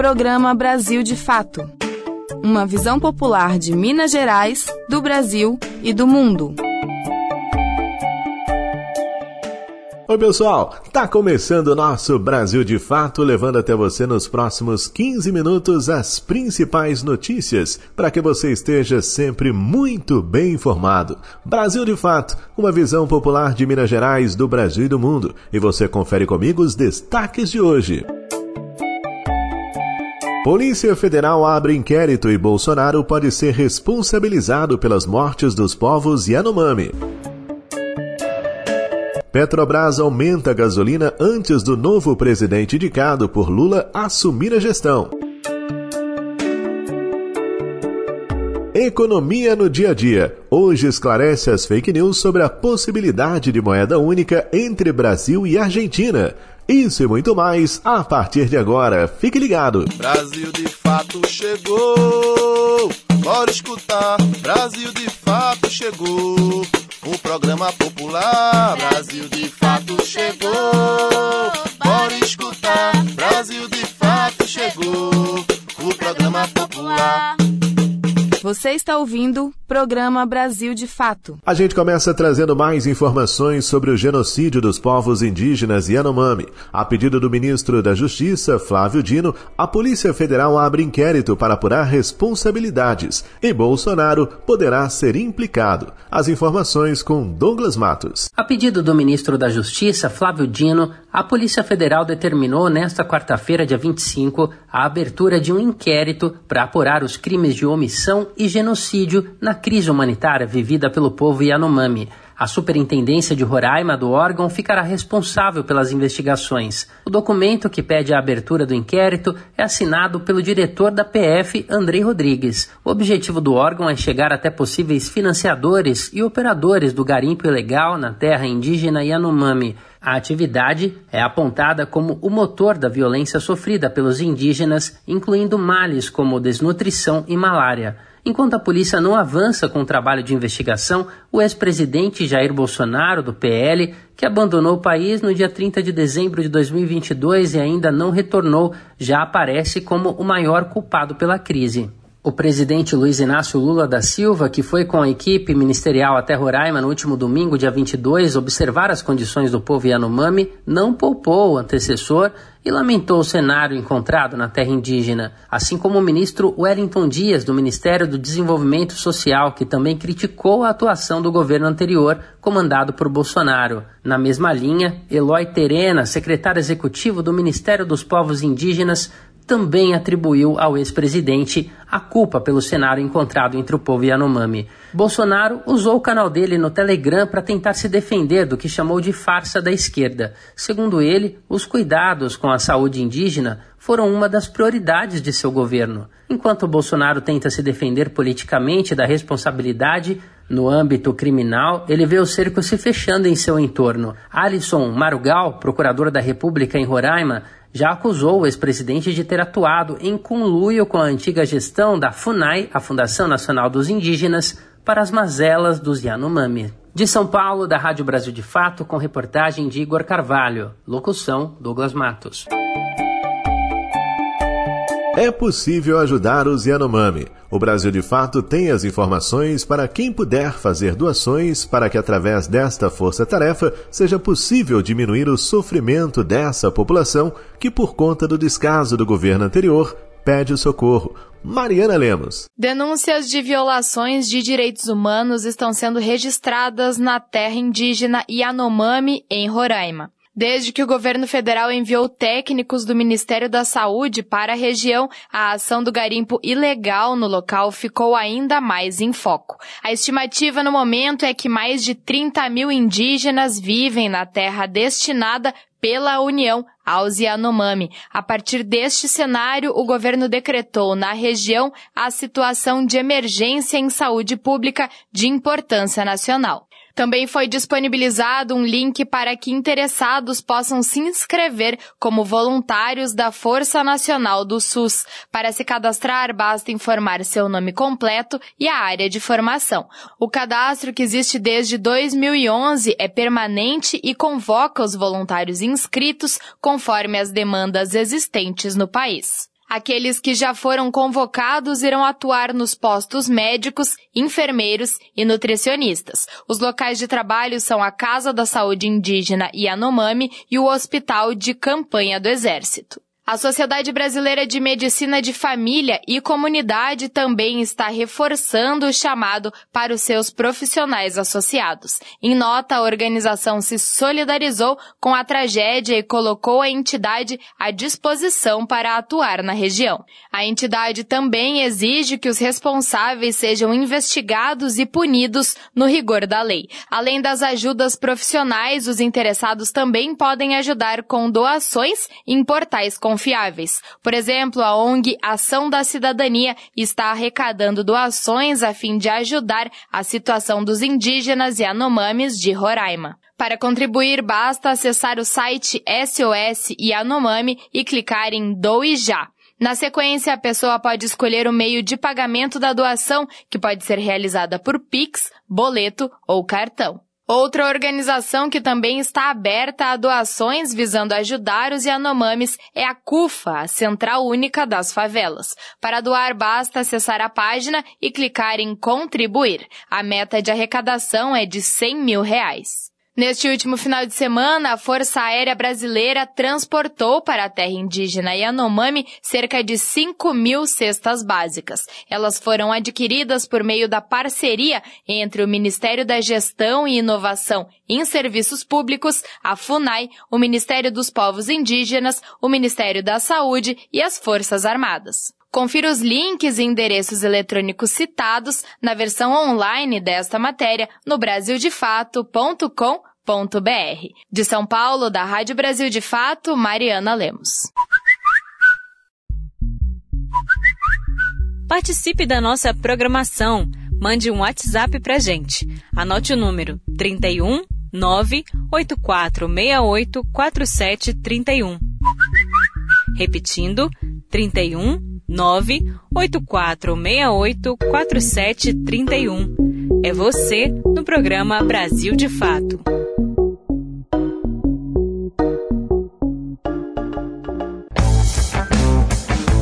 Programa Brasil de Fato. Uma visão popular de Minas Gerais, do Brasil e do mundo. Oi, pessoal! Tá começando o nosso Brasil de Fato, levando até você nos próximos 15 minutos as principais notícias para que você esteja sempre muito bem informado. Brasil de Fato, uma visão popular de Minas Gerais, do Brasil e do mundo. E você confere comigo os destaques de hoje. Polícia Federal abre inquérito e Bolsonaro pode ser responsabilizado pelas mortes dos povos Yanomami. Petrobras aumenta a gasolina antes do novo presidente indicado por Lula assumir a gestão. Economia no dia a dia. Hoje esclarece as fake news sobre a possibilidade de moeda única entre Brasil e Argentina. Isso e muito mais a partir de agora. Fique ligado. Brasil de fato chegou. Bora escutar. Brasil de fato chegou. O programa popular Brasil de fato chegou. Bora escutar. Brasil de fato chegou. O programa popular. Você está ouvindo Programa Brasil de Fato. A gente começa trazendo mais informações sobre o genocídio dos povos indígenas Yanomami. A pedido do ministro da Justiça, Flávio Dino, a Polícia Federal abre inquérito para apurar responsabilidades e Bolsonaro poderá ser implicado. As informações com Douglas Matos. A pedido do ministro da Justiça, Flávio Dino, a Polícia Federal determinou nesta quarta-feira, dia 25, a abertura de um inquérito para apurar os crimes de omissão e genocídio na crise humanitária vivida pelo povo Yanomami. A Superintendência de Roraima do órgão ficará responsável pelas investigações. O documento que pede a abertura do inquérito é assinado pelo diretor da PF, Andrei Rodrigues. O objetivo do órgão é chegar até possíveis financiadores e operadores do garimpo ilegal na terra indígena Yanomami. A atividade é apontada como o motor da violência sofrida pelos indígenas, incluindo males como desnutrição e malária. Enquanto a polícia não avança com o trabalho de investigação, o ex-presidente Jair Bolsonaro, do PL, que abandonou o país no dia 30 de dezembro de 2022 e ainda não retornou, já aparece como o maior culpado pela crise. O presidente Luiz Inácio Lula da Silva, que foi com a equipe ministerial até Roraima no último domingo, dia 22, observar as condições do povo Yanomami, não poupou o antecessor e lamentou o cenário encontrado na terra indígena, assim como o ministro Wellington Dias, do Ministério do Desenvolvimento Social, que também criticou a atuação do governo anterior, comandado por Bolsonaro. Na mesma linha, Eloy Terena, secretário executivo do Ministério dos Povos Indígenas, também atribuiu ao ex-presidente a culpa pelo cenário encontrado entre o povo Yanomami. Bolsonaro usou o canal dele no Telegram para tentar se defender do que chamou de farsa da esquerda. Segundo ele, os cuidados com a saúde indígena foram uma das prioridades de seu governo. Enquanto Bolsonaro tenta se defender politicamente da responsabilidade, no âmbito criminal, ele vê o cerco se fechando em seu entorno. Alisson Marugal, procurador da República em Roraima, já acusou o ex-presidente de ter atuado em conluio com a antiga gestão da FUNAI, a Fundação Nacional dos Indígenas, para as mazelas dos Yanomami. De São Paulo, da Rádio Brasil de Fato, com reportagem de Igor Carvalho. Locução: Douglas Matos. É possível ajudar os Yanomami. O Brasil de Fato tem as informações para quem puder fazer doações para que, através desta força-tarefa, seja possível diminuir o sofrimento dessa população que, por conta do descaso do governo anterior, pede socorro. Mariana Lemos. Denúncias de violações de direitos humanos estão sendo registradas na terra indígena Yanomami, em Roraima. Desde que o governo federal enviou técnicos do Ministério da Saúde para a região, a ação do garimpo ilegal no local ficou ainda mais em foco. A estimativa no momento é que mais de 30 mil indígenas vivem na terra destinada pela União aos Yanomami. A partir deste cenário, o governo decretou na região a situação de emergência em saúde pública de importância nacional. Também foi disponibilizado um link para que interessados possam se inscrever como voluntários da Força Nacional do SUS. Para se cadastrar, basta informar seu nome completo e a área de formação. O cadastro, que existe desde 2011, é permanente e convoca os voluntários inscritos conforme as demandas existentes no país. Aqueles que já foram convocados irão atuar nos postos médicos, enfermeiros e nutricionistas. Os locais de trabalho são a Casa da Saúde Indígena Yanomami e o Hospital de Campanha do Exército. A Sociedade Brasileira de Medicina de Família e Comunidade também está reforçando o chamado para os seus profissionais associados. Em nota, a organização se solidarizou com a tragédia e colocou a entidade à disposição para atuar na região. A entidade também exige que os responsáveis sejam investigados e punidos no rigor da lei. Além das ajudas profissionais, os interessados também podem ajudar com doações em portais confiáveis confiáveis. Por exemplo, a ONG Ação da Cidadania está arrecadando doações a fim de ajudar a situação dos indígenas e anomames de Roraima. Para contribuir, basta acessar o site SOS Yanomami e clicar em Doe Já. Na sequência, a pessoa pode escolher o meio de pagamento da doação, que pode ser realizada por Pix, boleto ou cartão. Outra organização que também está aberta a doações visando ajudar os Yanomamis é a CUFA, a Central Única das Favelas. Para doar, basta acessar a página e clicar em contribuir. A meta de arrecadação é de 100 mil reais. Neste último final de semana, a Força Aérea Brasileira transportou para a terra indígena Yanomami cerca de 5 mil cestas básicas. Elas foram adquiridas por meio da parceria entre o Ministério da Gestão e Inovação em Serviços Públicos, a FUNAI, o Ministério dos Povos Indígenas, o Ministério da Saúde e as Forças Armadas. Confira os links e endereços eletrônicos citados na versão online desta matéria no brasildefato.com.br. De São Paulo, da Rádio Brasil de Fato, Mariana Lemos. Participe da nossa programação. Mande um WhatsApp pra gente. Anote o número 31 98468 4731. Repetindo, 31 984684731. É você no programa Brasil de Fato.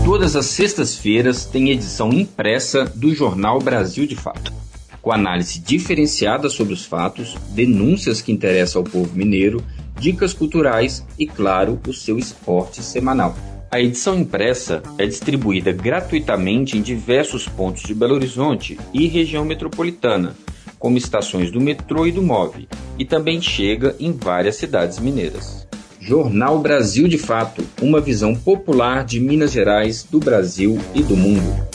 Todas as sextas-feiras tem edição impressa do jornal Brasil de Fato, com análise diferenciada sobre os fatos, denúncias que interessam ao povo mineiro, dicas culturais e, claro, o seu esporte semanal. A edição impressa é distribuída gratuitamente em diversos pontos de Belo Horizonte e região metropolitana, como estações do metrô e do MOV, e também chega em várias cidades mineiras. Jornal Brasil de Fato uma visão popular de Minas Gerais, do Brasil e do mundo.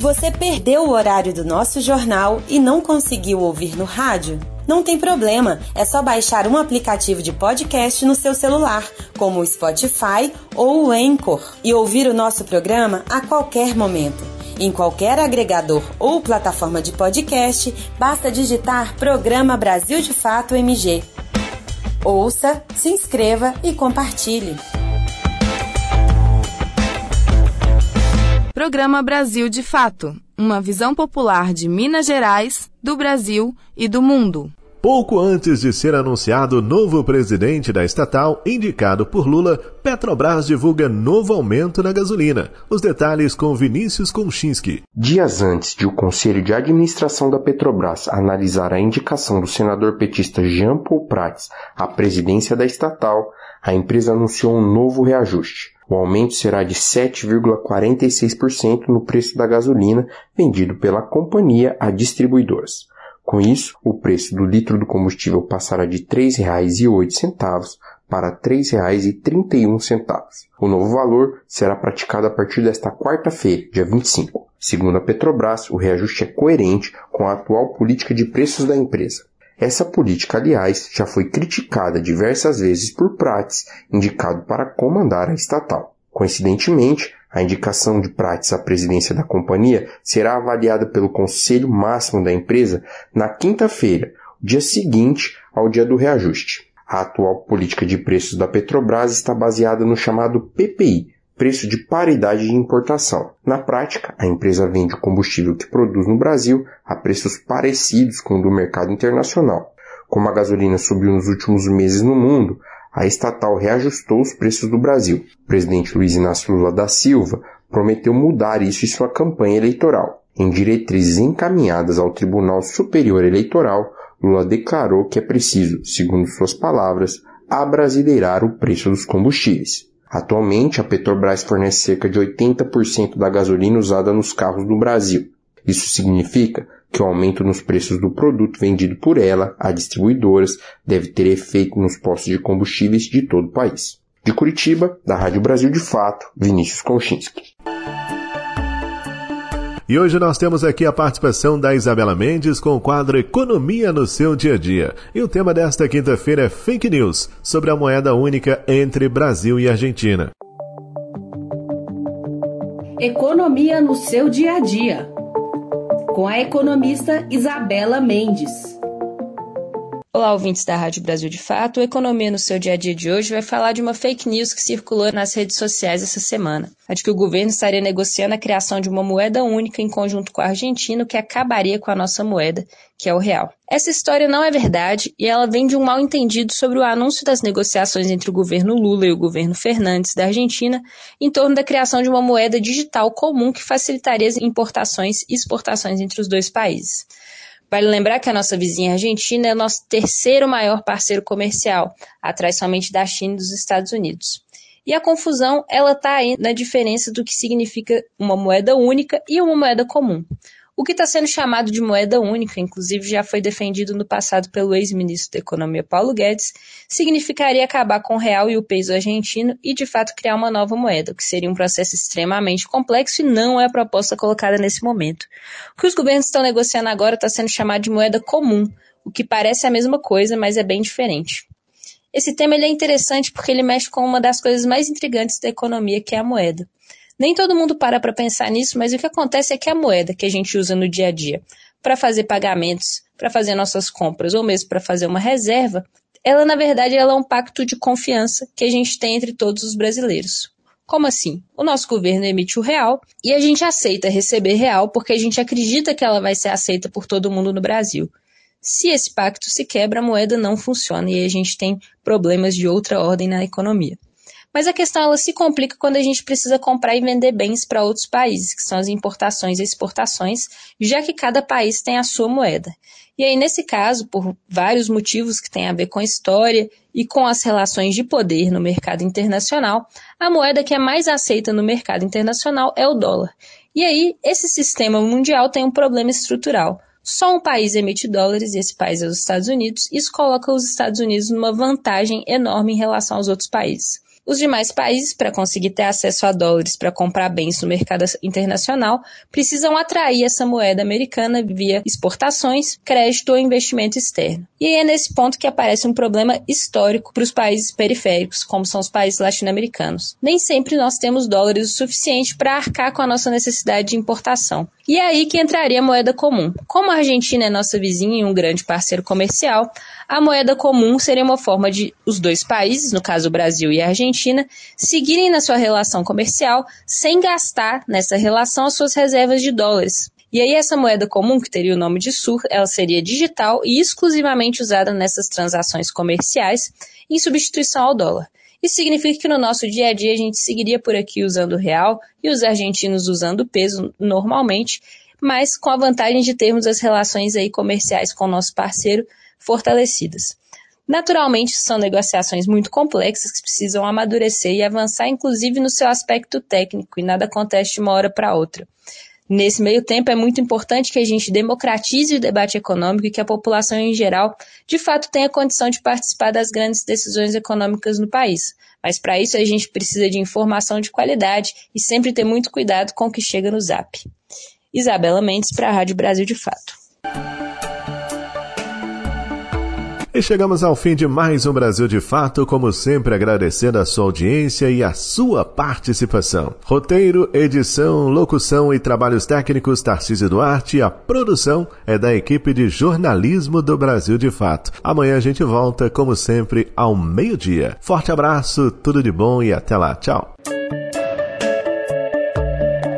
Você perdeu o horário do nosso jornal e não conseguiu ouvir no rádio? Não tem problema, é só baixar um aplicativo de podcast no seu celular, como o Spotify ou o Anchor, e ouvir o nosso programa a qualquer momento. Em qualquer agregador ou plataforma de podcast, basta digitar Programa Brasil de Fato MG. Ouça, se inscreva e compartilhe. Programa Brasil de Fato uma visão popular de Minas Gerais, do Brasil e do mundo. Pouco antes de ser anunciado o novo presidente da estatal, indicado por Lula, Petrobras divulga novo aumento na gasolina. Os detalhes com Vinícius Konchinski. Dias antes de o Conselho de Administração da Petrobras analisar a indicação do senador petista Jean Paul Prats à presidência da estatal, a empresa anunciou um novo reajuste. O aumento será de 7,46% no preço da gasolina vendido pela companhia a distribuidoras. Com isso, o preço do litro do combustível passará de R$ 3,08 para R$ 3,31. O novo valor será praticado a partir desta quarta-feira, dia 25. Segundo a Petrobras, o reajuste é coerente com a atual política de preços da empresa. Essa política, aliás, já foi criticada diversas vezes por Prates, indicado para comandar a estatal. Coincidentemente, a indicação de Prates à presidência da companhia será avaliada pelo Conselho Máximo da empresa na quinta-feira, dia seguinte ao dia do reajuste. A atual política de preços da Petrobras está baseada no chamado PPI, preço de paridade de importação. Na prática, a empresa vende o combustível que produz no Brasil a preços parecidos com o do mercado internacional. Como a gasolina subiu nos últimos meses no mundo, a estatal reajustou os preços do Brasil. O presidente Luiz Inácio Lula da Silva prometeu mudar isso em sua campanha eleitoral. Em diretrizes encaminhadas ao Tribunal Superior Eleitoral, Lula declarou que é preciso, segundo suas palavras, abrasileirar o preço dos combustíveis. Atualmente, a Petrobras fornece cerca de 80% da gasolina usada nos carros do Brasil. Isso significa que o aumento nos preços do produto vendido por ela a distribuidoras deve ter efeito nos postos de combustíveis de todo o país. De Curitiba, da Rádio Brasil de Fato, Vinícius Konchinski. E hoje nós temos aqui a participação da Isabela Mendes com o quadro Economia no seu dia a dia. E o tema desta quinta-feira é fake news sobre a moeda única entre Brasil e Argentina. Economia no seu dia a dia. Com a economista Isabela Mendes. Olá, ouvintes da Rádio Brasil de Fato. O Economia no seu dia a dia de hoje vai falar de uma fake news que circulou nas redes sociais essa semana. A de que o governo estaria negociando a criação de uma moeda única em conjunto com a Argentina que acabaria com a nossa moeda, que é o real. Essa história não é verdade e ela vem de um mal entendido sobre o anúncio das negociações entre o governo Lula e o governo Fernandes da Argentina em torno da criação de uma moeda digital comum que facilitaria as importações e exportações entre os dois países. Vale lembrar que a nossa vizinha Argentina é o nosso terceiro maior parceiro comercial, atrás somente da China e dos Estados Unidos. E a confusão, ela está aí na diferença do que significa uma moeda única e uma moeda comum. O que está sendo chamado de moeda única, inclusive já foi defendido no passado pelo ex-ministro da Economia Paulo Guedes, significaria acabar com o real e o peso argentino e, de fato, criar uma nova moeda, o que seria um processo extremamente complexo e não é a proposta colocada nesse momento. O que os governos estão negociando agora está sendo chamado de moeda comum, o que parece a mesma coisa, mas é bem diferente. Esse tema é interessante porque ele mexe com uma das coisas mais intrigantes da economia, que é a moeda. Nem todo mundo para para pensar nisso, mas o que acontece é que a moeda que a gente usa no dia a dia para fazer pagamentos, para fazer nossas compras ou mesmo para fazer uma reserva, ela na verdade ela é um pacto de confiança que a gente tem entre todos os brasileiros. Como assim? O nosso governo emite o real e a gente aceita receber real porque a gente acredita que ela vai ser aceita por todo mundo no Brasil. Se esse pacto se quebra, a moeda não funciona e a gente tem problemas de outra ordem na economia. Mas a questão ela se complica quando a gente precisa comprar e vender bens para outros países, que são as importações e exportações, já que cada país tem a sua moeda. E aí, nesse caso, por vários motivos que têm a ver com a história e com as relações de poder no mercado internacional, a moeda que é mais aceita no mercado internacional é o dólar. E aí, esse sistema mundial tem um problema estrutural. Só um país emite dólares, e esse país é os Estados Unidos. Isso coloca os Estados Unidos numa vantagem enorme em relação aos outros países. Os demais países, para conseguir ter acesso a dólares para comprar bens no mercado internacional, precisam atrair essa moeda americana via exportações, crédito ou investimento externo. E é nesse ponto que aparece um problema histórico para os países periféricos, como são os países latino-americanos. Nem sempre nós temos dólares o suficiente para arcar com a nossa necessidade de importação. E é aí que entraria a moeda comum. Como a Argentina é nossa vizinha e um grande parceiro comercial, a moeda comum seria uma forma de os dois países, no caso o Brasil e a Argentina, seguirem na sua relação comercial sem gastar nessa relação as suas reservas de dólares. E aí essa moeda comum, que teria o nome de SUR, ela seria digital e exclusivamente usada nessas transações comerciais em substituição ao dólar. Isso significa que no nosso dia a dia a gente seguiria por aqui usando o real e os argentinos usando o peso normalmente, mas com a vantagem de termos as relações aí comerciais com o nosso parceiro fortalecidas. Naturalmente, são negociações muito complexas que precisam amadurecer e avançar, inclusive no seu aspecto técnico, e nada acontece de uma hora para outra. Nesse meio tempo, é muito importante que a gente democratize o debate econômico e que a população em geral, de fato, tenha condição de participar das grandes decisões econômicas no país. Mas para isso, a gente precisa de informação de qualidade e sempre ter muito cuidado com o que chega no zap. Isabela Mendes, para a Rádio Brasil de Fato. E chegamos ao fim de mais um Brasil de Fato, como sempre agradecendo a sua audiência e a sua participação. Roteiro, edição, locução e trabalhos técnicos Tarcísio Duarte. A produção é da equipe de jornalismo do Brasil de Fato. Amanhã a gente volta, como sempre, ao meio-dia. Forte abraço, tudo de bom e até lá. Tchau.